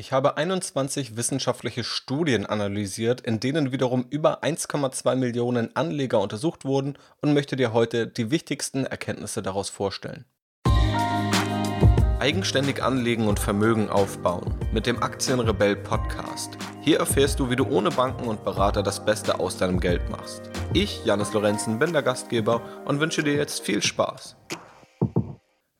Ich habe 21 wissenschaftliche Studien analysiert, in denen wiederum über 1,2 Millionen Anleger untersucht wurden und möchte dir heute die wichtigsten Erkenntnisse daraus vorstellen. Eigenständig anlegen und Vermögen aufbauen mit dem Aktienrebell Podcast. Hier erfährst du, wie du ohne Banken und Berater das Beste aus deinem Geld machst. Ich, Janis Lorenzen, bin der Gastgeber und wünsche dir jetzt viel Spaß.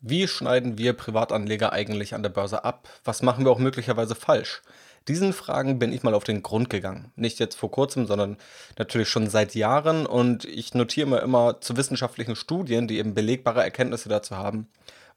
Wie schneiden wir Privatanleger eigentlich an der Börse ab? Was machen wir auch möglicherweise falsch? Diesen Fragen bin ich mal auf den Grund gegangen. Nicht jetzt vor kurzem, sondern natürlich schon seit Jahren. Und ich notiere mir immer zu wissenschaftlichen Studien, die eben belegbare Erkenntnisse dazu haben,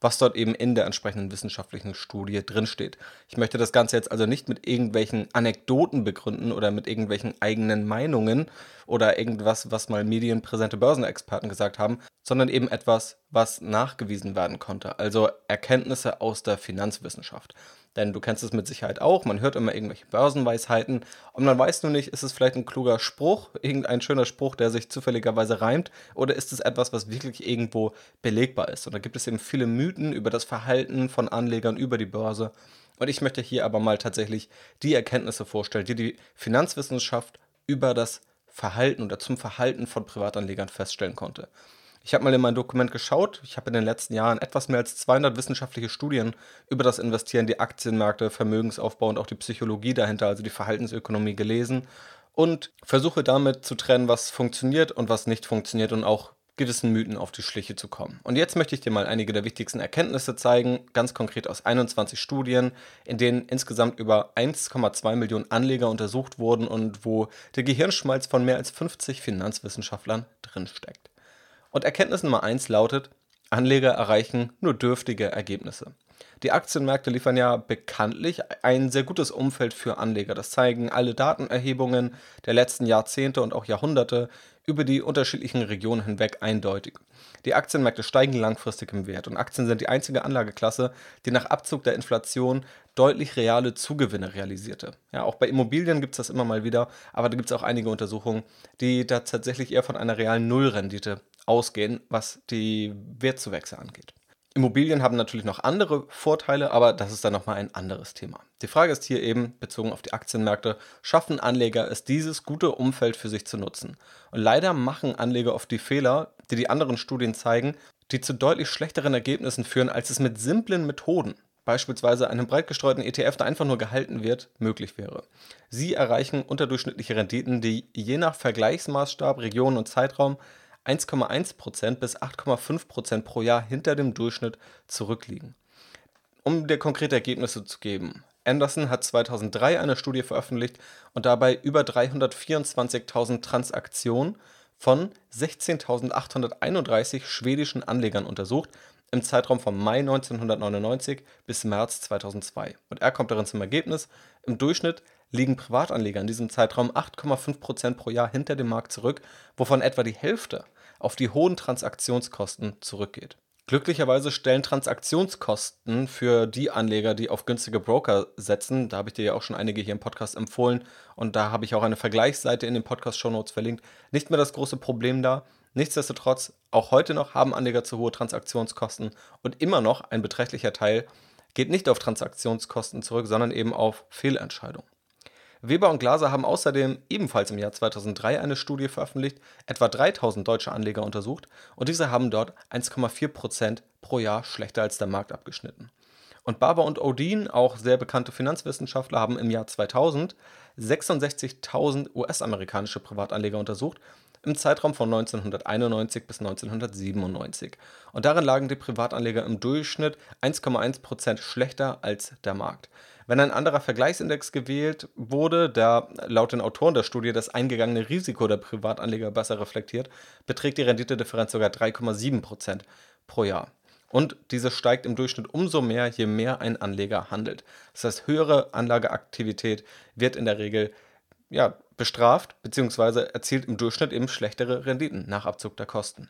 was dort eben in der entsprechenden wissenschaftlichen Studie drinsteht. Ich möchte das Ganze jetzt also nicht mit irgendwelchen Anekdoten begründen oder mit irgendwelchen eigenen Meinungen oder irgendwas, was mal medienpräsente Börsenexperten gesagt haben, sondern eben etwas, was nachgewiesen werden konnte. Also Erkenntnisse aus der Finanzwissenschaft. Denn du kennst es mit Sicherheit auch, man hört immer irgendwelche Börsenweisheiten und man weiß nur nicht, ist es vielleicht ein kluger Spruch, irgendein schöner Spruch, der sich zufälligerweise reimt, oder ist es etwas, was wirklich irgendwo belegbar ist. Und da gibt es eben viele Mythen über das Verhalten von Anlegern über die Börse. Und ich möchte hier aber mal tatsächlich die Erkenntnisse vorstellen, die die Finanzwissenschaft über das Verhalten oder zum Verhalten von Privatanlegern feststellen konnte. Ich habe mal in mein Dokument geschaut. Ich habe in den letzten Jahren etwas mehr als 200 wissenschaftliche Studien über das Investieren, die Aktienmärkte, Vermögensaufbau und auch die Psychologie dahinter, also die Verhaltensökonomie gelesen und versuche damit zu trennen, was funktioniert und was nicht funktioniert und auch gewissen Mythen auf die Schliche zu kommen. Und jetzt möchte ich dir mal einige der wichtigsten Erkenntnisse zeigen, ganz konkret aus 21 Studien, in denen insgesamt über 1,2 Millionen Anleger untersucht wurden und wo der Gehirnschmalz von mehr als 50 Finanzwissenschaftlern drinsteckt. Und Erkenntnis Nummer 1 lautet, Anleger erreichen nur dürftige Ergebnisse. Die Aktienmärkte liefern ja bekanntlich ein sehr gutes Umfeld für Anleger. Das zeigen alle Datenerhebungen der letzten Jahrzehnte und auch Jahrhunderte über die unterschiedlichen Regionen hinweg eindeutig. Die Aktienmärkte steigen langfristig im Wert und Aktien sind die einzige Anlageklasse, die nach Abzug der Inflation deutlich reale Zugewinne realisierte. Ja, auch bei Immobilien gibt es das immer mal wieder, aber da gibt es auch einige Untersuchungen, die da tatsächlich eher von einer realen Nullrendite ausgehen, was die Wertzuwächse angeht. Immobilien haben natürlich noch andere Vorteile, aber das ist dann nochmal ein anderes Thema. Die Frage ist hier eben, bezogen auf die Aktienmärkte, schaffen Anleger es, dieses gute Umfeld für sich zu nutzen? Und leider machen Anleger oft die Fehler, die die anderen Studien zeigen, die zu deutlich schlechteren Ergebnissen führen, als es mit simplen Methoden, beispielsweise einem breit gestreuten ETF, der einfach nur gehalten wird, möglich wäre. Sie erreichen unterdurchschnittliche Renditen, die je nach Vergleichsmaßstab, Region und Zeitraum 1,1% bis 8,5% pro Jahr hinter dem Durchschnitt zurückliegen. Um dir konkrete Ergebnisse zu geben. Anderson hat 2003 eine Studie veröffentlicht und dabei über 324.000 Transaktionen von 16.831 schwedischen Anlegern untersucht im Zeitraum von Mai 1999 bis März 2002. Und er kommt darin zum Ergebnis, im Durchschnitt liegen Privatanleger in diesem Zeitraum 8,5% pro Jahr hinter dem Markt zurück, wovon etwa die Hälfte auf die hohen Transaktionskosten zurückgeht. Glücklicherweise stellen Transaktionskosten für die Anleger, die auf günstige Broker setzen, da habe ich dir ja auch schon einige hier im Podcast empfohlen und da habe ich auch eine Vergleichsseite in den Podcast-Shownotes verlinkt, nicht mehr das große Problem da. Nichtsdestotrotz, auch heute noch haben Anleger zu hohe Transaktionskosten und immer noch ein beträchtlicher Teil geht nicht auf Transaktionskosten zurück, sondern eben auf Fehlentscheidungen. Weber und Glaser haben außerdem ebenfalls im Jahr 2003 eine Studie veröffentlicht, etwa 3000 deutsche Anleger untersucht und diese haben dort 1,4% pro Jahr schlechter als der Markt abgeschnitten. Und Barber und Odin, auch sehr bekannte Finanzwissenschaftler, haben im Jahr 2000 66.000 US-amerikanische Privatanleger untersucht im Zeitraum von 1991 bis 1997. Und darin lagen die Privatanleger im Durchschnitt 1,1% schlechter als der Markt. Wenn ein anderer Vergleichsindex gewählt wurde, der laut den Autoren der Studie das eingegangene Risiko der Privatanleger besser reflektiert, beträgt die Renditedifferenz sogar 3,7% pro Jahr. Und diese steigt im Durchschnitt umso mehr, je mehr ein Anleger handelt. Das heißt, höhere Anlageaktivität wird in der Regel ja, bestraft bzw. erzielt im Durchschnitt eben schlechtere Renditen nach Abzug der Kosten.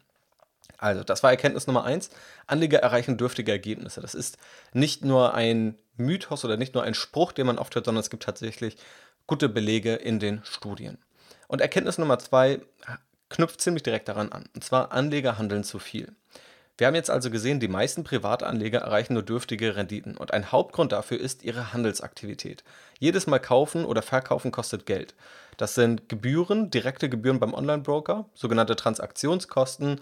Also, das war Erkenntnis Nummer eins. Anleger erreichen dürftige Ergebnisse. Das ist nicht nur ein Mythos oder nicht nur ein Spruch, den man oft hört, sondern es gibt tatsächlich gute Belege in den Studien. Und Erkenntnis Nummer zwei knüpft ziemlich direkt daran an. Und zwar, Anleger handeln zu viel. Wir haben jetzt also gesehen, die meisten Privatanleger erreichen nur dürftige Renditen und ein Hauptgrund dafür ist ihre Handelsaktivität. Jedes Mal kaufen oder verkaufen kostet Geld. Das sind Gebühren, direkte Gebühren beim Online-Broker, sogenannte Transaktionskosten,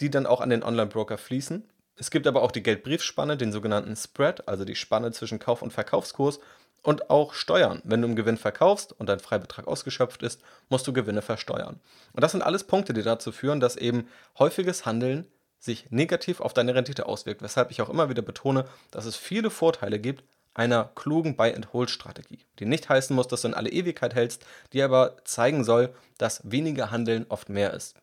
die dann auch an den Online-Broker fließen. Es gibt aber auch die Geldbriefspanne, den sogenannten Spread, also die Spanne zwischen Kauf- und Verkaufskurs und auch Steuern. Wenn du einen Gewinn verkaufst und dein Freibetrag ausgeschöpft ist, musst du Gewinne versteuern. Und das sind alles Punkte, die dazu führen, dass eben häufiges Handeln sich negativ auf deine Rendite auswirkt, weshalb ich auch immer wieder betone, dass es viele Vorteile gibt einer klugen Buy-and-Hold-Strategie, die nicht heißen muss, dass du in alle Ewigkeit hältst, die aber zeigen soll, dass weniger Handeln oft mehr ist.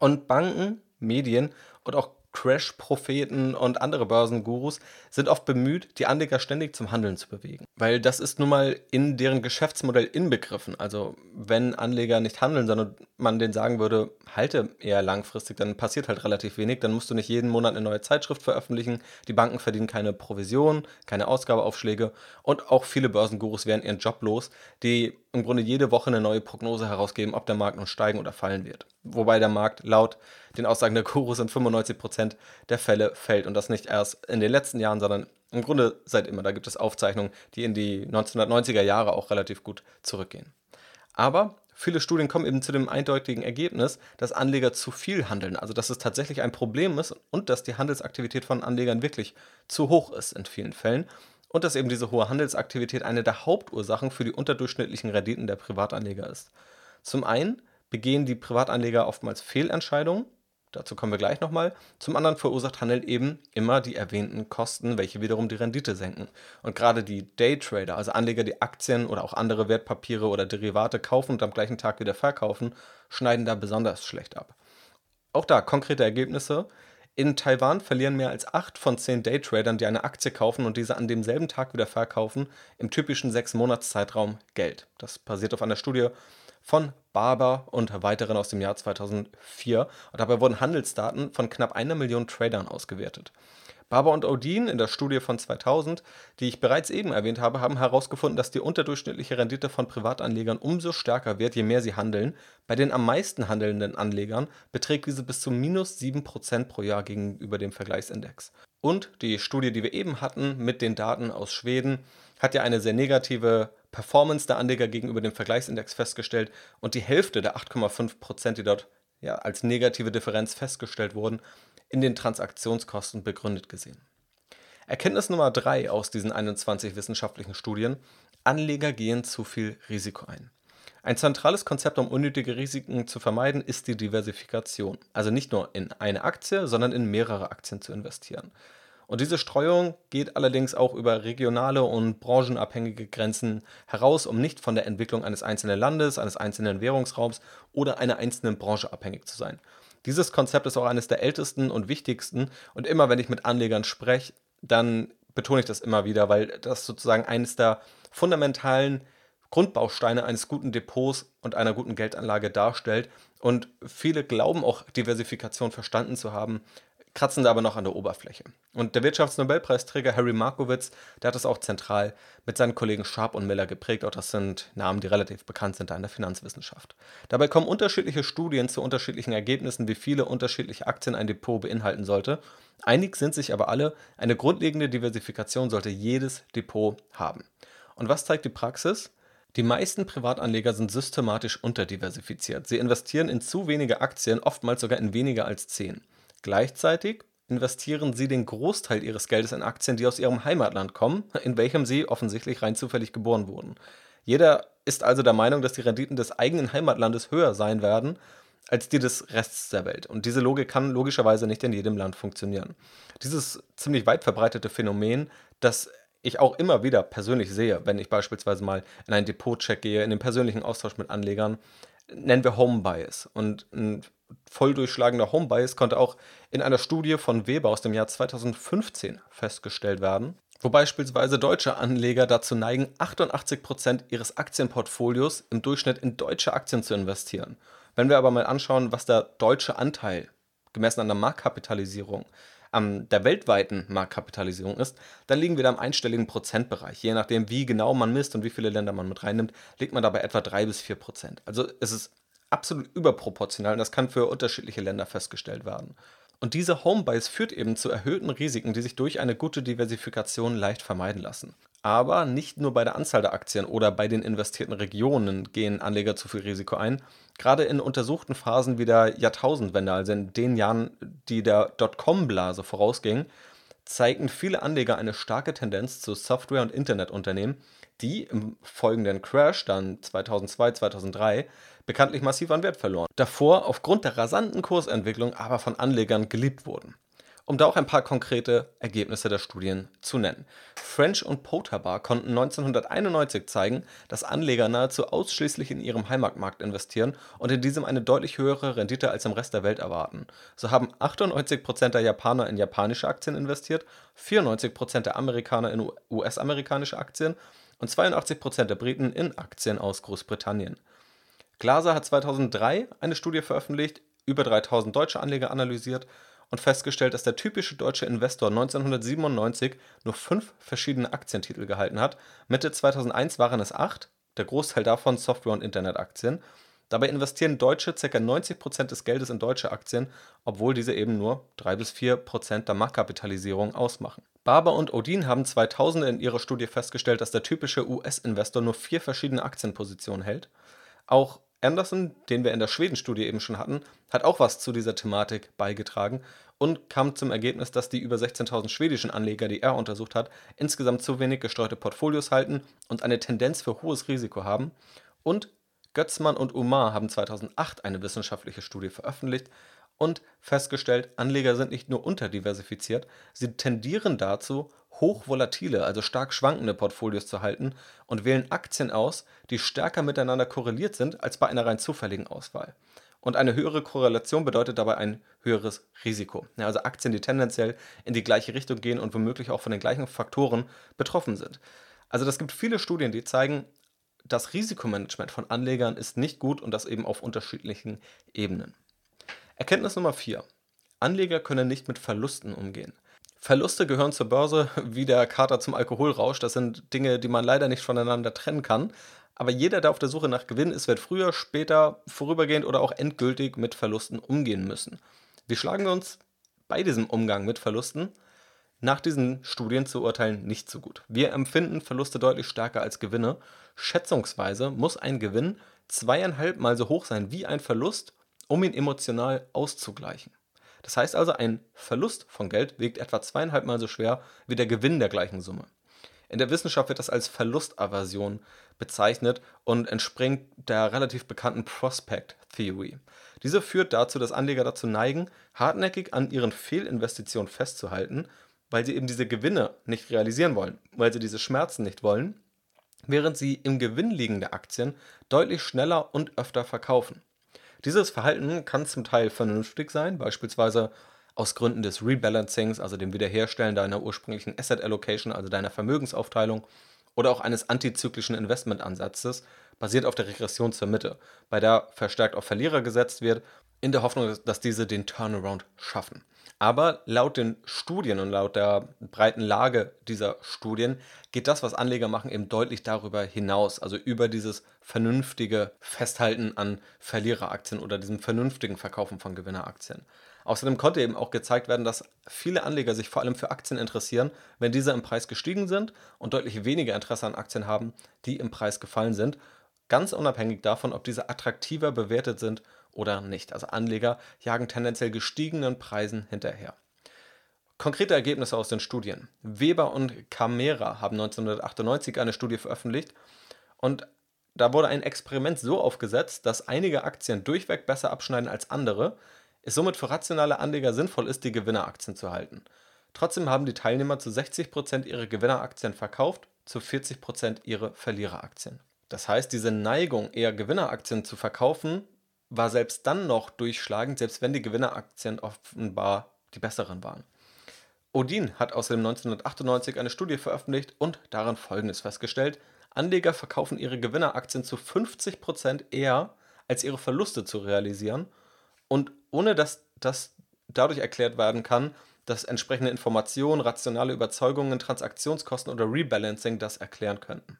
Und Banken, Medien und auch Crash-Propheten und andere Börsengurus sind oft bemüht, die Anleger ständig zum Handeln zu bewegen. Weil das ist nun mal in deren Geschäftsmodell inbegriffen. Also wenn Anleger nicht handeln, sondern man denen sagen würde, halte eher langfristig, dann passiert halt relativ wenig. Dann musst du nicht jeden Monat eine neue Zeitschrift veröffentlichen. Die Banken verdienen keine Provision, keine Ausgabeaufschläge und auch viele Börsengurus wären ihren Job los, die im Grunde jede Woche eine neue Prognose herausgeben, ob der Markt nun steigen oder fallen wird. Wobei der Markt laut den Aussagen der Gurus in 95% der Fälle fällt. Und das nicht erst in den letzten Jahren, sondern im Grunde seit immer. Da gibt es Aufzeichnungen, die in die 1990er Jahre auch relativ gut zurückgehen. Aber viele Studien kommen eben zu dem eindeutigen Ergebnis, dass Anleger zu viel handeln, also dass es tatsächlich ein Problem ist und dass die Handelsaktivität von Anlegern wirklich zu hoch ist in vielen Fällen und dass eben diese hohe Handelsaktivität eine der Hauptursachen für die unterdurchschnittlichen Renditen der Privatanleger ist. Zum einen begehen die Privatanleger oftmals Fehlentscheidungen, dazu kommen wir gleich nochmal. Zum anderen verursacht Handel eben immer die erwähnten Kosten, welche wiederum die Rendite senken. Und gerade die Daytrader, also Anleger, die Aktien oder auch andere Wertpapiere oder Derivate kaufen und am gleichen Tag wieder verkaufen, schneiden da besonders schlecht ab. Auch da konkrete Ergebnisse. In Taiwan verlieren mehr als 8 von 10 Daytradern, die eine Aktie kaufen und diese an demselben Tag wieder verkaufen, im typischen 6-Monats-Zeitraum Geld. Das basiert auf einer Studie von Barber und weiteren aus dem Jahr 2004. Und dabei wurden Handelsdaten von knapp einer Million Tradern ausgewertet. Barber und Odin in der Studie von 2000, die ich bereits eben erwähnt habe, haben herausgefunden, dass die unterdurchschnittliche Rendite von Privatanlegern umso stärker wird, je mehr sie handeln. Bei den am meisten handelnden Anlegern beträgt diese bis zu minus 7% pro Jahr gegenüber dem Vergleichsindex. Und die Studie, die wir eben hatten mit den Daten aus Schweden, hat ja eine sehr negative Performance der Anleger gegenüber dem Vergleichsindex festgestellt und die Hälfte der 8,5%, die dort ja, als negative Differenz festgestellt wurden, in den Transaktionskosten begründet gesehen. Erkenntnis Nummer 3 aus diesen 21 wissenschaftlichen Studien: Anleger gehen zu viel Risiko ein. Ein zentrales Konzept, um unnötige Risiken zu vermeiden, ist die Diversifikation. Also nicht nur in eine Aktie, sondern in mehrere Aktien zu investieren. Und diese Streuung geht allerdings auch über regionale und branchenabhängige Grenzen heraus, um nicht von der Entwicklung eines einzelnen Landes, eines einzelnen Währungsraums oder einer einzelnen Branche abhängig zu sein. Dieses Konzept ist auch eines der ältesten und wichtigsten und immer wenn ich mit Anlegern spreche, dann betone ich das immer wieder, weil das sozusagen eines der fundamentalen Grundbausteine eines guten Depots und einer guten Geldanlage darstellt. Und viele glauben auch Diversifikation verstanden zu haben, kratzen da aber noch an der Oberfläche. Und der Wirtschaftsnobelpreisträger Harry Markowitz, der hat das auch zentral mit seinen Kollegen Sharp und Miller geprägt. Auch das sind Namen, die relativ bekannt sind da in der Finanzwissenschaft. Dabei kommen unterschiedliche Studien zu unterschiedlichen Ergebnissen, wie viele unterschiedliche Aktien ein Depot beinhalten sollte. Einig sind sich aber alle, eine grundlegende Diversifikation sollte jedes Depot haben. Und was zeigt die Praxis? Die meisten Privatanleger sind systematisch unterdiversifiziert. Sie investieren in zu wenige Aktien, oftmals sogar in weniger als zehn. Gleichzeitig investieren sie den Großteil ihres Geldes in Aktien, die aus ihrem Heimatland kommen, in welchem sie offensichtlich rein zufällig geboren wurden. Jeder ist also der Meinung, dass die Renditen des eigenen Heimatlandes höher sein werden als die des Rests der Welt. Und diese Logik kann logischerweise nicht in jedem Land funktionieren. Dieses ziemlich weit verbreitete Phänomen, das ich auch immer wieder persönlich sehe, wenn ich beispielsweise mal in einen Depot-Check gehe, in den persönlichen Austausch mit Anlegern, nennen wir Home Bias. Und ein voll durchschlagender Home Bias konnte auch in einer Studie von Weber aus dem Jahr 2015 festgestellt werden, wo beispielsweise deutsche Anleger dazu neigen, 88% ihres Aktienportfolios im Durchschnitt in deutsche Aktien zu investieren. Wenn wir aber mal anschauen, was der deutsche Anteil gemessen an der Marktkapitalisierung an der weltweiten Marktkapitalisierung ist, dann liegen wir da im einstelligen Prozentbereich. Je nachdem, wie genau man misst und wie viele Länder man mit reinnimmt, liegt man dabei etwa 3 bis 4 Prozent. Also es ist absolut überproportional und das kann für unterschiedliche Länder festgestellt werden. Und diese Homebuys führt eben zu erhöhten Risiken, die sich durch eine gute Diversifikation leicht vermeiden lassen. Aber nicht nur bei der Anzahl der Aktien oder bei den investierten Regionen gehen Anleger zu viel Risiko ein. Gerade in untersuchten Phasen wie der Jahrtausendwende, also in den Jahren, die der Dotcom-Blase vorausgingen, zeigten viele Anleger eine starke Tendenz zu Software- und Internetunternehmen, die im folgenden Crash, dann 2002, 2003, bekanntlich massiv an Wert verloren. Davor aufgrund der rasanten Kursentwicklung aber von Anlegern geliebt wurden. Um da auch ein paar konkrete Ergebnisse der Studien zu nennen. French und Potabar konnten 1991 zeigen, dass Anleger nahezu ausschließlich in ihrem Heimatmarkt investieren und in diesem eine deutlich höhere Rendite als im Rest der Welt erwarten. So haben 98% der Japaner in japanische Aktien investiert, 94% der Amerikaner in US-amerikanische Aktien und 82% der Briten in Aktien aus Großbritannien. Glaser hat 2003 eine Studie veröffentlicht, über 3000 deutsche Anleger analysiert und festgestellt, dass der typische deutsche Investor 1997 nur fünf verschiedene Aktientitel gehalten hat. Mitte 2001 waren es acht, der Großteil davon Software- und Internetaktien. Dabei investieren Deutsche ca. 90% des Geldes in deutsche Aktien, obwohl diese eben nur 3 bis 4% der Marktkapitalisierung ausmachen. Barber und Odin haben 2000 in ihrer Studie festgestellt, dass der typische US-Investor nur vier verschiedene Aktienpositionen hält. Auch Anderson, den wir in der Schweden-Studie eben schon hatten, hat auch was zu dieser Thematik beigetragen und kam zum Ergebnis, dass die über 16.000 schwedischen Anleger, die er untersucht hat, insgesamt zu wenig gestreute Portfolios halten und eine Tendenz für hohes Risiko haben. Und Götzmann und Umar haben 2008 eine wissenschaftliche Studie veröffentlicht und festgestellt, Anleger sind nicht nur unterdiversifiziert, sie tendieren dazu, hochvolatile, also stark schwankende Portfolios zu halten und wählen Aktien aus, die stärker miteinander korreliert sind als bei einer rein zufälligen Auswahl. Und eine höhere Korrelation bedeutet dabei ein höheres Risiko. Ja, also Aktien, die tendenziell in die gleiche Richtung gehen und womöglich auch von den gleichen Faktoren betroffen sind. Also das gibt viele Studien, die zeigen, das Risikomanagement von Anlegern ist nicht gut und das eben auf unterschiedlichen Ebenen. Erkenntnis Nummer 4. Anleger können nicht mit Verlusten umgehen. Verluste gehören zur Börse wie der Kater zum Alkoholrausch. Das sind Dinge, die man leider nicht voneinander trennen kann. Aber jeder, der auf der Suche nach Gewinn ist, wird früher, später, vorübergehend oder auch endgültig mit Verlusten umgehen müssen. Wir schlagen uns bei diesem Umgang mit Verlusten nach diesen Studien zu urteilen nicht so gut. Wir empfinden Verluste deutlich stärker als Gewinne. Schätzungsweise muss ein Gewinn zweieinhalb Mal so hoch sein wie ein Verlust, um ihn emotional auszugleichen. Das heißt also, ein Verlust von Geld wiegt etwa zweieinhalb Mal so schwer wie der Gewinn der gleichen Summe. In der Wissenschaft wird das als Verlustaversion bezeichnet und entspringt der relativ bekannten Prospect Theory. Diese führt dazu, dass Anleger dazu neigen, hartnäckig an ihren Fehlinvestitionen festzuhalten, weil sie eben diese Gewinne nicht realisieren wollen, weil sie diese Schmerzen nicht wollen, während sie im Gewinn liegende Aktien deutlich schneller und öfter verkaufen. Dieses Verhalten kann zum Teil vernünftig sein, beispielsweise aus Gründen des Rebalancings, also dem Wiederherstellen deiner ursprünglichen Asset Allocation, also deiner Vermögensaufteilung, oder auch eines antizyklischen Investmentansatzes, basiert auf der Regression zur Mitte, bei der verstärkt auf Verlierer gesetzt wird, in der Hoffnung, dass diese den Turnaround schaffen. Aber laut den Studien und laut der breiten Lage dieser Studien geht das, was Anleger machen, eben deutlich darüber hinaus, also über dieses vernünftige Festhalten an Verliereraktien oder diesem vernünftigen Verkaufen von Gewinneraktien. Außerdem konnte eben auch gezeigt werden, dass viele Anleger sich vor allem für Aktien interessieren, wenn diese im Preis gestiegen sind und deutlich weniger Interesse an Aktien haben, die im Preis gefallen sind, ganz unabhängig davon, ob diese attraktiver bewertet sind oder nicht. Also Anleger jagen tendenziell gestiegenen Preisen hinterher. Konkrete Ergebnisse aus den Studien. Weber und Camera haben 1998 eine Studie veröffentlicht und da wurde ein Experiment so aufgesetzt, dass einige Aktien durchweg besser abschneiden als andere, es somit für rationale Anleger sinnvoll ist, die Gewinneraktien zu halten. Trotzdem haben die Teilnehmer zu 60% ihre Gewinneraktien verkauft, zu 40% ihre Verliereraktien. Das heißt, diese Neigung, eher Gewinneraktien zu verkaufen, war selbst dann noch durchschlagend, selbst wenn die Gewinneraktien offenbar die besseren waren. Odin hat außerdem 1998 eine Studie veröffentlicht und darin Folgendes festgestellt. Anleger verkaufen ihre Gewinneraktien zu 50% eher, als ihre Verluste zu realisieren und ohne dass das dadurch erklärt werden kann, dass entsprechende Informationen, rationale Überzeugungen, Transaktionskosten oder Rebalancing das erklären könnten.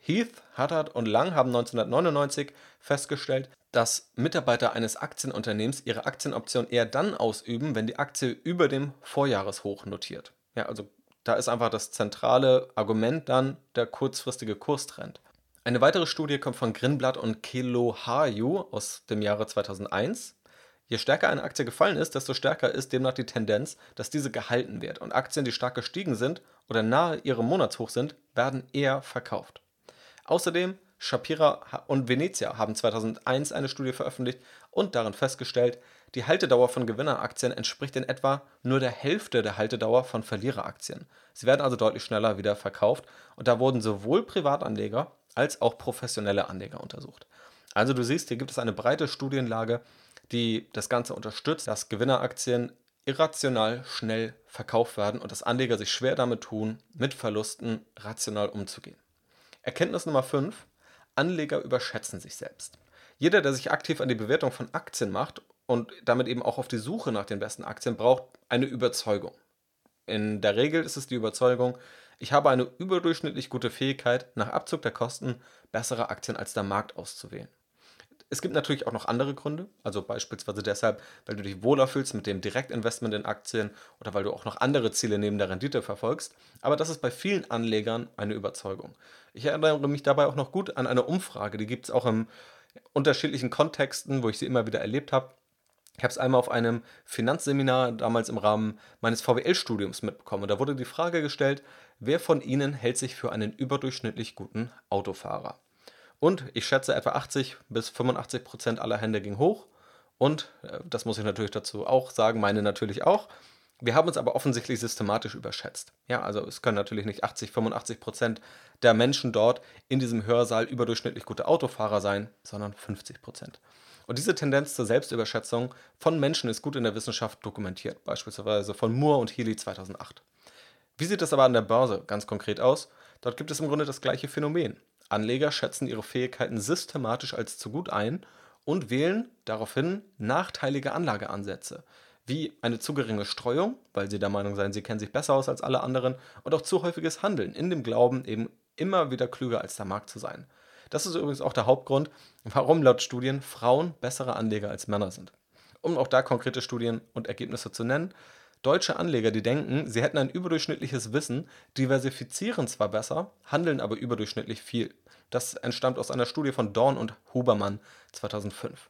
Heath, Hattard und Lang haben 1999 festgestellt, dass Mitarbeiter eines Aktienunternehmens ihre Aktienoption eher dann ausüben, wenn die Aktie über dem Vorjahreshoch notiert. Ja, also da ist einfach das zentrale Argument dann der kurzfristige Kurstrend. Eine weitere Studie kommt von Grinblatt und Kelohaju aus dem Jahre 2001. Je stärker eine Aktie gefallen ist, desto stärker ist demnach die Tendenz, dass diese gehalten wird. Und Aktien, die stark gestiegen sind oder nahe ihrem Monatshoch sind, werden eher verkauft. Außerdem Shapira und Venezia haben 2001 eine Studie veröffentlicht und darin festgestellt, die Haltedauer von Gewinneraktien entspricht in etwa nur der Hälfte der Haltedauer von Verliereraktien. Sie werden also deutlich schneller wieder verkauft und da wurden sowohl Privatanleger als auch professionelle Anleger untersucht. Also du siehst, hier gibt es eine breite Studienlage, die das Ganze unterstützt, dass Gewinneraktien irrational schnell verkauft werden und dass Anleger sich schwer damit tun, mit Verlusten rational umzugehen. Erkenntnis Nummer 5. Anleger überschätzen sich selbst. Jeder, der sich aktiv an die Bewertung von Aktien macht und damit eben auch auf die Suche nach den besten Aktien, braucht eine Überzeugung. In der Regel ist es die Überzeugung, ich habe eine überdurchschnittlich gute Fähigkeit, nach Abzug der Kosten bessere Aktien als der Markt auszuwählen. Es gibt natürlich auch noch andere Gründe, also beispielsweise deshalb, weil du dich wohler fühlst mit dem Direktinvestment in Aktien oder weil du auch noch andere Ziele neben der Rendite verfolgst, aber das ist bei vielen Anlegern eine Überzeugung. Ich erinnere mich dabei auch noch gut an eine Umfrage, die gibt es auch in unterschiedlichen Kontexten, wo ich sie immer wieder erlebt habe. Ich habe es einmal auf einem Finanzseminar damals im Rahmen meines VWL-Studiums mitbekommen. Und da wurde die Frage gestellt, wer von Ihnen hält sich für einen überdurchschnittlich guten Autofahrer? Und ich schätze, etwa 80 bis 85 Prozent aller Hände ging hoch. Und, äh, das muss ich natürlich dazu auch sagen, meine natürlich auch. Wir haben uns aber offensichtlich systematisch überschätzt. Ja, also es können natürlich nicht 80, 85 Prozent der Menschen dort in diesem Hörsaal überdurchschnittlich gute Autofahrer sein, sondern 50 Prozent. Und diese Tendenz zur Selbstüberschätzung von Menschen ist gut in der Wissenschaft dokumentiert, beispielsweise von Moore und Healy 2008. Wie sieht das aber an der Börse ganz konkret aus? Dort gibt es im Grunde das gleiche Phänomen. Anleger schätzen ihre Fähigkeiten systematisch als zu gut ein und wählen daraufhin nachteilige Anlageansätze, wie eine zu geringe Streuung, weil sie der Meinung seien, sie kennen sich besser aus als alle anderen, und auch zu häufiges Handeln in dem Glauben, eben immer wieder klüger als der Markt zu sein. Das ist übrigens auch der Hauptgrund, warum laut Studien Frauen bessere Anleger als Männer sind. Um auch da konkrete Studien und Ergebnisse zu nennen, Deutsche Anleger, die denken, sie hätten ein überdurchschnittliches Wissen, diversifizieren zwar besser, handeln aber überdurchschnittlich viel. Das entstammt aus einer Studie von Dorn und Hubermann 2005.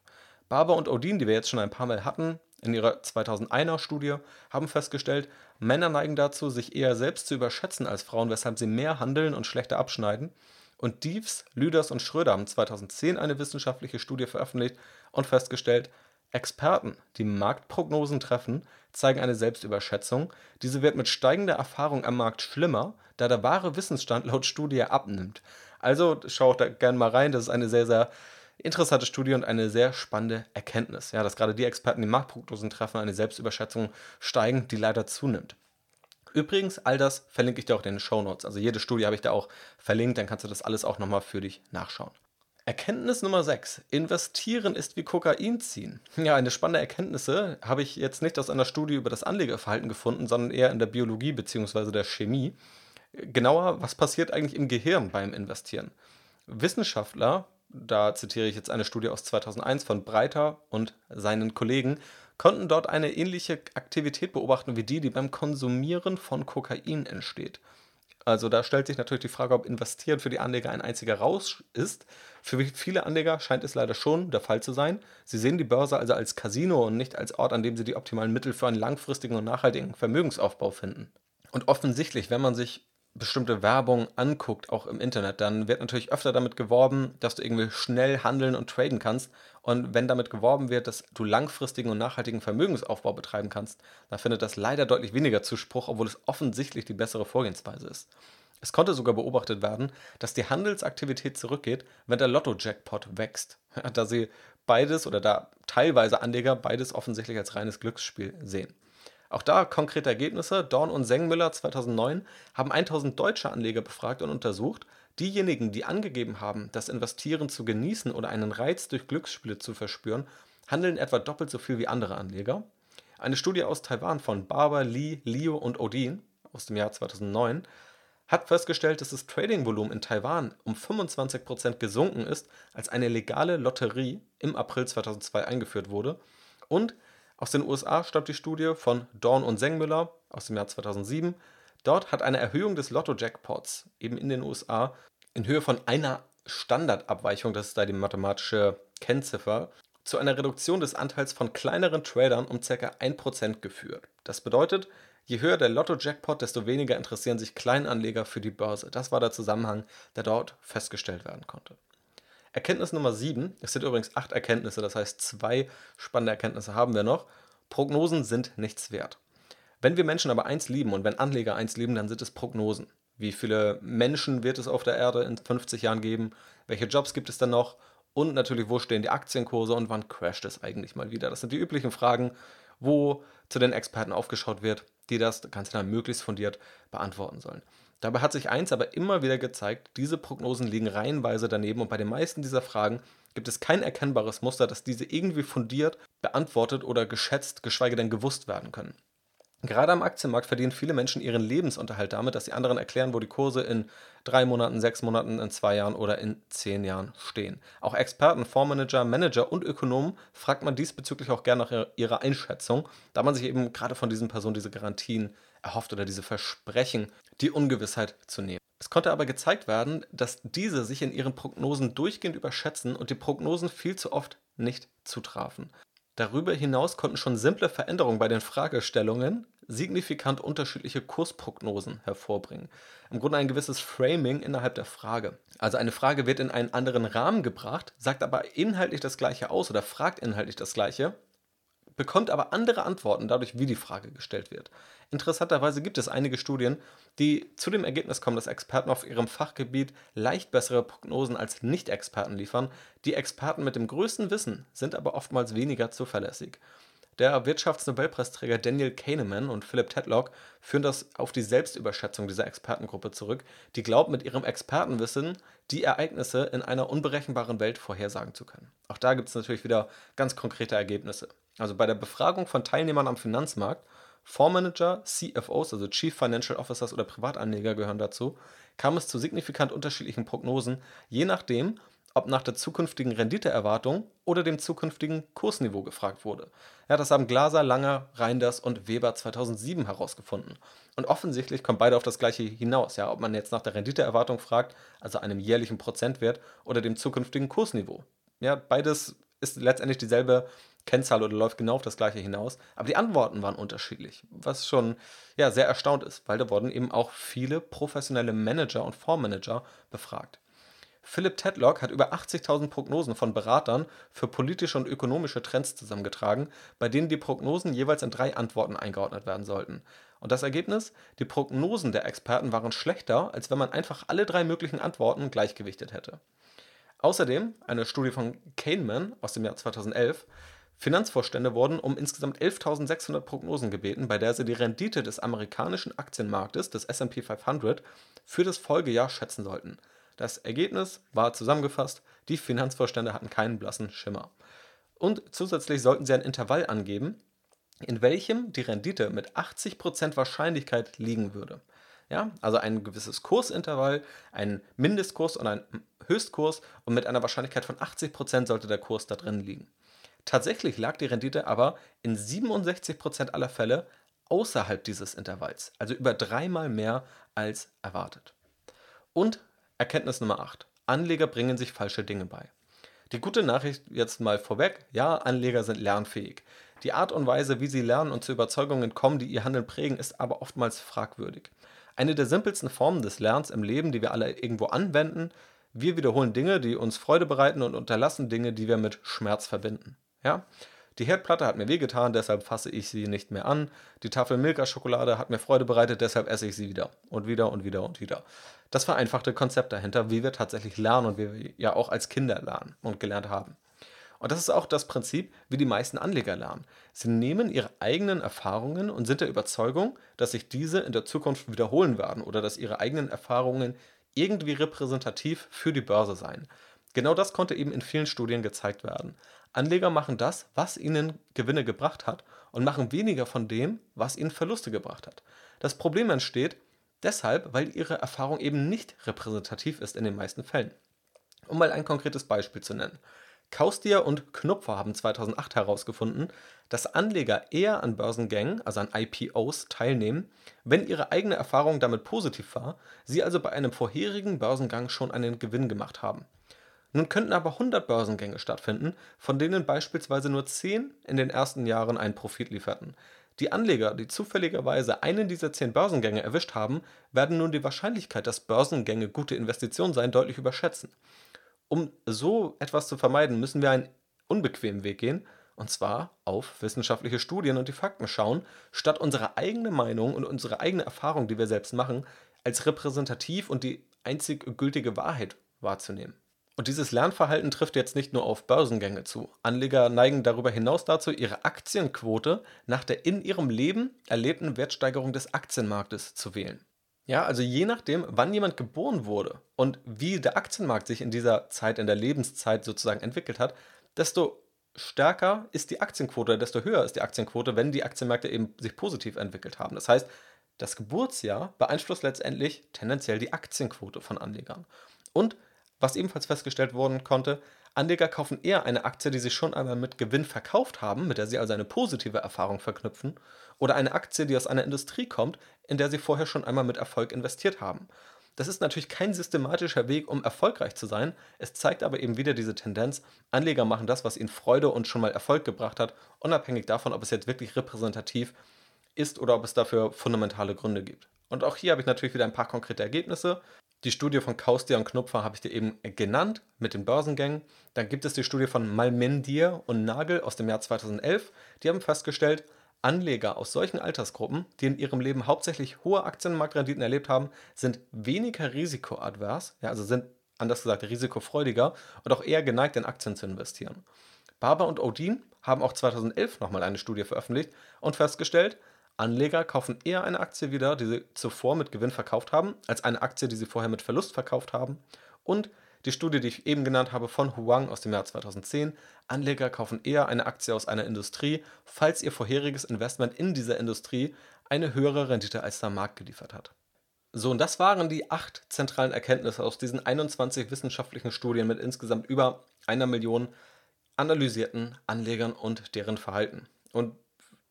Barber und Odin, die wir jetzt schon ein paar Mal hatten, in ihrer 2001er Studie, haben festgestellt, Männer neigen dazu, sich eher selbst zu überschätzen als Frauen, weshalb sie mehr handeln und schlechter abschneiden. Und Diefs, Lüders und Schröder haben 2010 eine wissenschaftliche Studie veröffentlicht und festgestellt, Experten, die Marktprognosen treffen, zeigen eine Selbstüberschätzung. Diese wird mit steigender Erfahrung am Markt schlimmer, da der wahre Wissensstand laut Studie abnimmt. Also schaut da gerne mal rein, das ist eine sehr, sehr interessante Studie und eine sehr spannende Erkenntnis. Ja, dass gerade die Experten, die Marktprognosen treffen, eine Selbstüberschätzung steigen, die leider zunimmt. Übrigens, all das verlinke ich dir auch in den Show Notes. Also jede Studie habe ich da auch verlinkt, dann kannst du das alles auch nochmal für dich nachschauen. Erkenntnis Nummer 6. Investieren ist wie Kokain ziehen. Ja, eine spannende Erkenntnis habe ich jetzt nicht aus einer Studie über das Anlegerverhalten gefunden, sondern eher in der Biologie bzw. der Chemie. Genauer, was passiert eigentlich im Gehirn beim Investieren? Wissenschaftler, da zitiere ich jetzt eine Studie aus 2001 von Breiter und seinen Kollegen, konnten dort eine ähnliche Aktivität beobachten wie die, die beim Konsumieren von Kokain entsteht. Also da stellt sich natürlich die Frage, ob Investieren für die Anleger ein einziger Rausch ist. Für viele Anleger scheint es leider schon der Fall zu sein. Sie sehen die Börse also als Casino und nicht als Ort, an dem sie die optimalen Mittel für einen langfristigen und nachhaltigen Vermögensaufbau finden. Und offensichtlich, wenn man sich bestimmte Werbung anguckt, auch im Internet, dann wird natürlich öfter damit geworben, dass du irgendwie schnell handeln und traden kannst. Und wenn damit geworben wird, dass du langfristigen und nachhaltigen Vermögensaufbau betreiben kannst, dann findet das leider deutlich weniger Zuspruch, obwohl es offensichtlich die bessere Vorgehensweise ist. Es konnte sogar beobachtet werden, dass die Handelsaktivität zurückgeht, wenn der Lotto-Jackpot wächst, da sie beides oder da teilweise Anleger beides offensichtlich als reines Glücksspiel sehen. Auch da konkrete Ergebnisse. Dorn und Sengmüller 2009 haben 1000 deutsche Anleger befragt und untersucht. Diejenigen, die angegeben haben, das Investieren zu genießen oder einen Reiz durch Glücksspiele zu verspüren, handeln etwa doppelt so viel wie andere Anleger. Eine Studie aus Taiwan von Barber, Lee, Liu und Odin aus dem Jahr 2009 hat festgestellt, dass das Trading-Volumen in Taiwan um 25% gesunken ist, als eine legale Lotterie im April 2002 eingeführt wurde. Und aus den USA stammt die Studie von Dorn und Sengmüller aus dem Jahr 2007. Dort hat eine Erhöhung des Lotto-Jackpots eben in den USA in Höhe von einer Standardabweichung, das ist da die mathematische Kennziffer, zu einer Reduktion des Anteils von kleineren Tradern um ca. 1% geführt. Das bedeutet, je höher der Lotto-Jackpot, desto weniger interessieren sich Kleinanleger für die Börse. Das war der Zusammenhang, der dort festgestellt werden konnte. Erkenntnis Nummer 7, es sind übrigens acht Erkenntnisse, das heißt zwei spannende Erkenntnisse haben wir noch. Prognosen sind nichts wert. Wenn wir Menschen aber eins lieben und wenn Anleger eins lieben, dann sind es Prognosen. Wie viele Menschen wird es auf der Erde in 50 Jahren geben? Welche Jobs gibt es dann noch? Und natürlich, wo stehen die Aktienkurse und wann crasht es eigentlich mal wieder? Das sind die üblichen Fragen, wo zu den Experten aufgeschaut wird, die das Ganze dann möglichst fundiert beantworten sollen. Dabei hat sich eins aber immer wieder gezeigt, diese Prognosen liegen reihenweise daneben und bei den meisten dieser Fragen gibt es kein erkennbares Muster, dass diese irgendwie fundiert beantwortet oder geschätzt, geschweige denn gewusst werden können. Gerade am Aktienmarkt verdienen viele Menschen ihren Lebensunterhalt damit, dass sie anderen erklären, wo die Kurse in drei Monaten, sechs Monaten, in zwei Jahren oder in zehn Jahren stehen. Auch Experten, Fondsmanager, Manager und Ökonomen fragt man diesbezüglich auch gerne nach ihrer Einschätzung, da man sich eben gerade von diesen Personen diese Garantien erhofft oder diese Versprechen, die Ungewissheit zu nehmen. Es konnte aber gezeigt werden, dass diese sich in ihren Prognosen durchgehend überschätzen und die Prognosen viel zu oft nicht zutrafen. Darüber hinaus konnten schon simple Veränderungen bei den Fragestellungen signifikant unterschiedliche Kursprognosen hervorbringen. Im Grunde ein gewisses Framing innerhalb der Frage. Also eine Frage wird in einen anderen Rahmen gebracht, sagt aber inhaltlich das gleiche aus oder fragt inhaltlich das gleiche, bekommt aber andere Antworten dadurch, wie die Frage gestellt wird. Interessanterweise gibt es einige Studien, die zu dem Ergebnis kommen, dass Experten auf ihrem Fachgebiet leicht bessere Prognosen als Nicht-Experten liefern. Die Experten mit dem größten Wissen sind aber oftmals weniger zuverlässig. Der Wirtschaftsnobelpreisträger Daniel Kahneman und Philip Tedlock führen das auf die Selbstüberschätzung dieser Expertengruppe zurück, die glaubt, mit ihrem Expertenwissen die Ereignisse in einer unberechenbaren Welt vorhersagen zu können. Auch da gibt es natürlich wieder ganz konkrete Ergebnisse. Also bei der Befragung von Teilnehmern am Finanzmarkt, Fondsmanager, CFOs, also Chief Financial Officers oder Privatanleger gehören dazu, kam es zu signifikant unterschiedlichen Prognosen, je nachdem, ob nach der zukünftigen Renditeerwartung oder dem zukünftigen Kursniveau gefragt wurde. Ja, das haben Glaser, Langer, Reinders und Weber 2007 herausgefunden. Und offensichtlich kommt beide auf das gleiche hinaus, ja, ob man jetzt nach der Renditeerwartung fragt, also einem jährlichen Prozentwert, oder dem zukünftigen Kursniveau. Ja, beides ist letztendlich dieselbe Kennzahl oder läuft genau auf das gleiche hinaus. Aber die Antworten waren unterschiedlich, was schon ja, sehr erstaunt ist, weil da wurden eben auch viele professionelle Manager und Fondsmanager befragt. Philip Tedlock hat über 80.000 Prognosen von Beratern für politische und ökonomische Trends zusammengetragen, bei denen die Prognosen jeweils in drei Antworten eingeordnet werden sollten. Und das Ergebnis? Die Prognosen der Experten waren schlechter, als wenn man einfach alle drei möglichen Antworten gleichgewichtet hätte. Außerdem, eine Studie von Kahneman aus dem Jahr 2011, Finanzvorstände wurden um insgesamt 11.600 Prognosen gebeten, bei der sie die Rendite des amerikanischen Aktienmarktes, des SP 500, für das Folgejahr schätzen sollten. Das Ergebnis war zusammengefasst, die Finanzvorstände hatten keinen blassen Schimmer. Und zusätzlich sollten sie ein Intervall angeben, in welchem die Rendite mit 80% Wahrscheinlichkeit liegen würde. Ja, also ein gewisses Kursintervall, ein Mindestkurs und ein Höchstkurs und mit einer Wahrscheinlichkeit von 80% sollte der Kurs da drin liegen. Tatsächlich lag die Rendite aber in 67% aller Fälle außerhalb dieses Intervalls, also über dreimal mehr als erwartet. Und Erkenntnis Nummer 8. Anleger bringen sich falsche Dinge bei. Die gute Nachricht jetzt mal vorweg, ja, Anleger sind lernfähig. Die Art und Weise, wie sie lernen und zu Überzeugungen kommen, die ihr Handeln prägen, ist aber oftmals fragwürdig. Eine der simpelsten Formen des Lernens im Leben, die wir alle irgendwo anwenden, wir wiederholen Dinge, die uns Freude bereiten und unterlassen Dinge, die wir mit Schmerz verbinden. Ja? Die Herdplatte hat mir wehgetan, deshalb fasse ich sie nicht mehr an. Die Tafel Milka-Schokolade hat mir Freude bereitet, deshalb esse ich sie wieder. Und wieder und wieder und wieder. Das vereinfachte Konzept dahinter, wie wir tatsächlich lernen und wie wir ja auch als Kinder lernen und gelernt haben. Und das ist auch das Prinzip, wie die meisten Anleger lernen. Sie nehmen ihre eigenen Erfahrungen und sind der Überzeugung, dass sich diese in der Zukunft wiederholen werden oder dass ihre eigenen Erfahrungen irgendwie repräsentativ für die Börse seien. Genau das konnte eben in vielen Studien gezeigt werden. Anleger machen das, was ihnen Gewinne gebracht hat und machen weniger von dem, was ihnen Verluste gebracht hat. Das Problem entsteht, Deshalb, weil ihre Erfahrung eben nicht repräsentativ ist in den meisten Fällen. Um mal ein konkretes Beispiel zu nennen. Kaustier und Knupfer haben 2008 herausgefunden, dass Anleger eher an Börsengängen, also an IPOs, teilnehmen, wenn ihre eigene Erfahrung damit positiv war, sie also bei einem vorherigen Börsengang schon einen Gewinn gemacht haben. Nun könnten aber 100 Börsengänge stattfinden, von denen beispielsweise nur 10 in den ersten Jahren einen Profit lieferten. Die Anleger, die zufälligerweise einen dieser 10 Börsengänge erwischt haben, werden nun die Wahrscheinlichkeit, dass Börsengänge gute Investitionen seien, deutlich überschätzen. Um so etwas zu vermeiden, müssen wir einen unbequemen Weg gehen, und zwar auf wissenschaftliche Studien und die Fakten schauen, statt unsere eigene Meinung und unsere eigene Erfahrung, die wir selbst machen, als repräsentativ und die einzig gültige Wahrheit wahrzunehmen. Und dieses Lernverhalten trifft jetzt nicht nur auf Börsengänge zu. Anleger neigen darüber hinaus dazu, ihre Aktienquote nach der in ihrem Leben erlebten Wertsteigerung des Aktienmarktes zu wählen. Ja, also je nachdem, wann jemand geboren wurde und wie der Aktienmarkt sich in dieser Zeit, in der Lebenszeit sozusagen entwickelt hat, desto stärker ist die Aktienquote, desto höher ist die Aktienquote, wenn die Aktienmärkte eben sich positiv entwickelt haben. Das heißt, das Geburtsjahr beeinflusst letztendlich tendenziell die Aktienquote von Anlegern. Und was ebenfalls festgestellt worden konnte, Anleger kaufen eher eine Aktie, die sie schon einmal mit Gewinn verkauft haben, mit der sie also eine positive Erfahrung verknüpfen, oder eine Aktie, die aus einer Industrie kommt, in der sie vorher schon einmal mit Erfolg investiert haben. Das ist natürlich kein systematischer Weg, um erfolgreich zu sein. Es zeigt aber eben wieder diese Tendenz, Anleger machen das, was ihnen Freude und schon mal Erfolg gebracht hat, unabhängig davon, ob es jetzt wirklich repräsentativ ist oder ob es dafür fundamentale Gründe gibt. Und auch hier habe ich natürlich wieder ein paar konkrete Ergebnisse. Die Studie von Kaustier und Knupfer habe ich dir eben genannt mit den Börsengängen. Dann gibt es die Studie von Malmendier und Nagel aus dem Jahr 2011. Die haben festgestellt, Anleger aus solchen Altersgruppen, die in ihrem Leben hauptsächlich hohe Aktienmarktrenditen erlebt haben, sind weniger risikoadvers, ja, also sind anders gesagt risikofreudiger und auch eher geneigt, in Aktien zu investieren. Barber und Odin haben auch 2011 nochmal eine Studie veröffentlicht und festgestellt, Anleger kaufen eher eine Aktie wieder, die sie zuvor mit Gewinn verkauft haben, als eine Aktie, die sie vorher mit Verlust verkauft haben. Und die Studie, die ich eben genannt habe, von Huang aus dem Jahr 2010. Anleger kaufen eher eine Aktie aus einer Industrie, falls ihr vorheriges Investment in dieser Industrie eine höhere Rendite als der Markt geliefert hat. So, und das waren die acht zentralen Erkenntnisse aus diesen 21 wissenschaftlichen Studien mit insgesamt über einer Million analysierten Anlegern und deren Verhalten. Und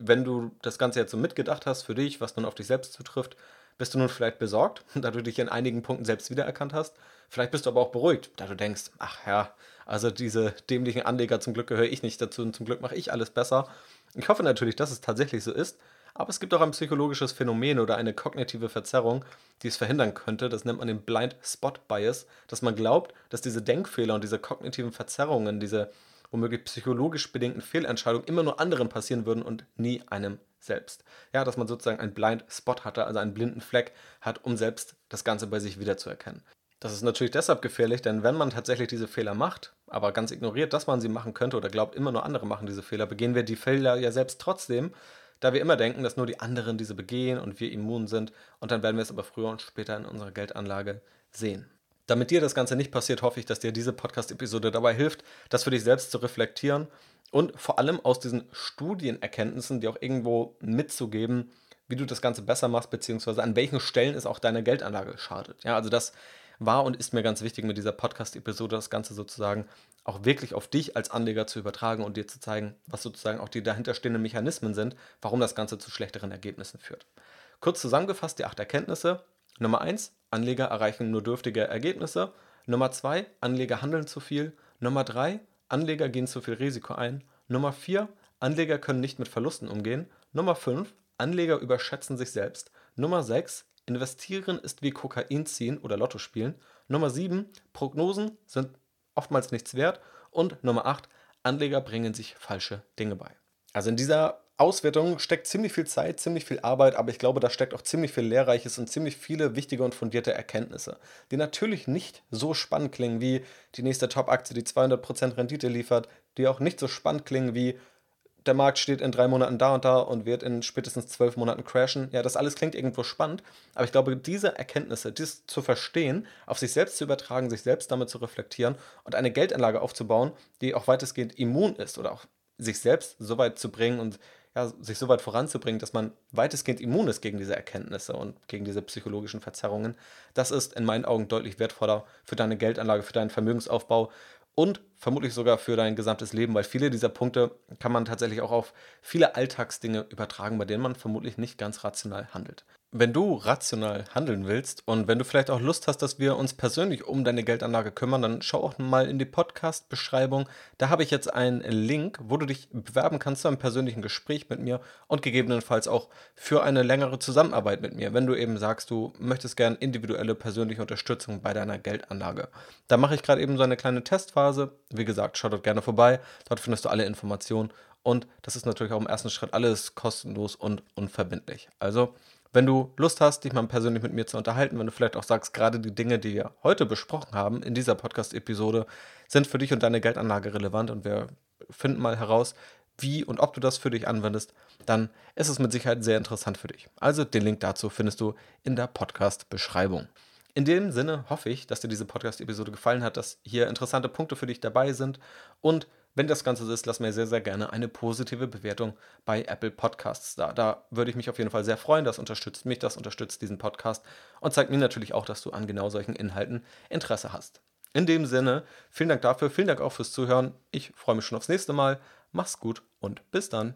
wenn du das Ganze jetzt so mitgedacht hast für dich, was nun auf dich selbst zutrifft, bist du nun vielleicht besorgt, da du dich in einigen Punkten selbst wiedererkannt hast. Vielleicht bist du aber auch beruhigt, da du denkst, ach ja, also diese dämlichen Anleger, zum Glück gehöre ich nicht dazu und zum Glück mache ich alles besser. Ich hoffe natürlich, dass es tatsächlich so ist, aber es gibt auch ein psychologisches Phänomen oder eine kognitive Verzerrung, die es verhindern könnte. Das nennt man den Blind Spot Bias, dass man glaubt, dass diese Denkfehler und diese kognitiven Verzerrungen, diese womöglich psychologisch bedingten Fehlentscheidungen immer nur anderen passieren würden und nie einem selbst. Ja, dass man sozusagen einen Blind Spot hatte, also einen blinden Fleck hat, um selbst das Ganze bei sich wiederzuerkennen. Das ist natürlich deshalb gefährlich, denn wenn man tatsächlich diese Fehler macht, aber ganz ignoriert, dass man sie machen könnte oder glaubt, immer nur andere machen diese Fehler, begehen wir die Fehler ja selbst trotzdem, da wir immer denken, dass nur die anderen diese begehen und wir immun sind und dann werden wir es aber früher und später in unserer Geldanlage sehen. Damit dir das Ganze nicht passiert, hoffe ich, dass dir diese Podcast-Episode dabei hilft, das für dich selbst zu reflektieren und vor allem aus diesen Studienerkenntnissen dir auch irgendwo mitzugeben, wie du das Ganze besser machst, beziehungsweise an welchen Stellen es auch deiner Geldanlage schadet. Ja, also das war und ist mir ganz wichtig mit dieser Podcast-Episode, das Ganze sozusagen auch wirklich auf dich als Anleger zu übertragen und dir zu zeigen, was sozusagen auch die dahinterstehenden Mechanismen sind, warum das Ganze zu schlechteren Ergebnissen führt. Kurz zusammengefasst die acht Erkenntnisse. Nummer 1, Anleger erreichen nur dürftige Ergebnisse. Nummer 2, Anleger handeln zu viel. Nummer 3, Anleger gehen zu viel Risiko ein. Nummer 4, Anleger können nicht mit Verlusten umgehen. Nummer 5, Anleger überschätzen sich selbst. Nummer 6, investieren ist wie Kokain ziehen oder Lotto spielen. Nummer 7, Prognosen sind oftmals nichts wert. Und Nummer 8, Anleger bringen sich falsche Dinge bei. Also in dieser Auswertung steckt ziemlich viel Zeit, ziemlich viel Arbeit, aber ich glaube, da steckt auch ziemlich viel Lehrreiches und ziemlich viele wichtige und fundierte Erkenntnisse, die natürlich nicht so spannend klingen wie die nächste Top-Aktie, die 200% Rendite liefert, die auch nicht so spannend klingen wie der Markt steht in drei Monaten da und da und wird in spätestens zwölf Monaten crashen. Ja, das alles klingt irgendwo spannend, aber ich glaube, diese Erkenntnisse, dies zu verstehen, auf sich selbst zu übertragen, sich selbst damit zu reflektieren und eine Geldanlage aufzubauen, die auch weitestgehend immun ist oder auch sich selbst so weit zu bringen und ja, sich so weit voranzubringen, dass man weitestgehend immun ist gegen diese Erkenntnisse und gegen diese psychologischen Verzerrungen. Das ist in meinen Augen deutlich wertvoller für deine Geldanlage, für deinen Vermögensaufbau und vermutlich sogar für dein gesamtes Leben, weil viele dieser Punkte kann man tatsächlich auch auf viele Alltagsdinge übertragen, bei denen man vermutlich nicht ganz rational handelt. Wenn du rational handeln willst und wenn du vielleicht auch Lust hast, dass wir uns persönlich um deine Geldanlage kümmern, dann schau auch mal in die Podcast-Beschreibung. Da habe ich jetzt einen Link, wo du dich bewerben kannst zu einem persönlichen Gespräch mit mir und gegebenenfalls auch für eine längere Zusammenarbeit mit mir, wenn du eben sagst, du möchtest gerne individuelle persönliche Unterstützung bei deiner Geldanlage. Da mache ich gerade eben so eine kleine Testphase. Wie gesagt, schau dort gerne vorbei. Dort findest du alle Informationen und das ist natürlich auch im ersten Schritt alles kostenlos und unverbindlich. Also wenn du Lust hast, dich mal persönlich mit mir zu unterhalten, wenn du vielleicht auch sagst, gerade die Dinge, die wir heute besprochen haben in dieser Podcast-Episode, sind für dich und deine Geldanlage relevant und wir finden mal heraus, wie und ob du das für dich anwendest, dann ist es mit Sicherheit sehr interessant für dich. Also den Link dazu findest du in der Podcast-Beschreibung. In dem Sinne hoffe ich, dass dir diese Podcast-Episode gefallen hat, dass hier interessante Punkte für dich dabei sind und wenn das Ganze so ist, lass mir sehr, sehr gerne eine positive Bewertung bei Apple Podcasts da. Da würde ich mich auf jeden Fall sehr freuen. Das unterstützt mich, das unterstützt diesen Podcast und zeigt mir natürlich auch, dass du an genau solchen Inhalten Interesse hast. In dem Sinne, vielen Dank dafür, vielen Dank auch fürs Zuhören. Ich freue mich schon aufs nächste Mal. Mach's gut und bis dann.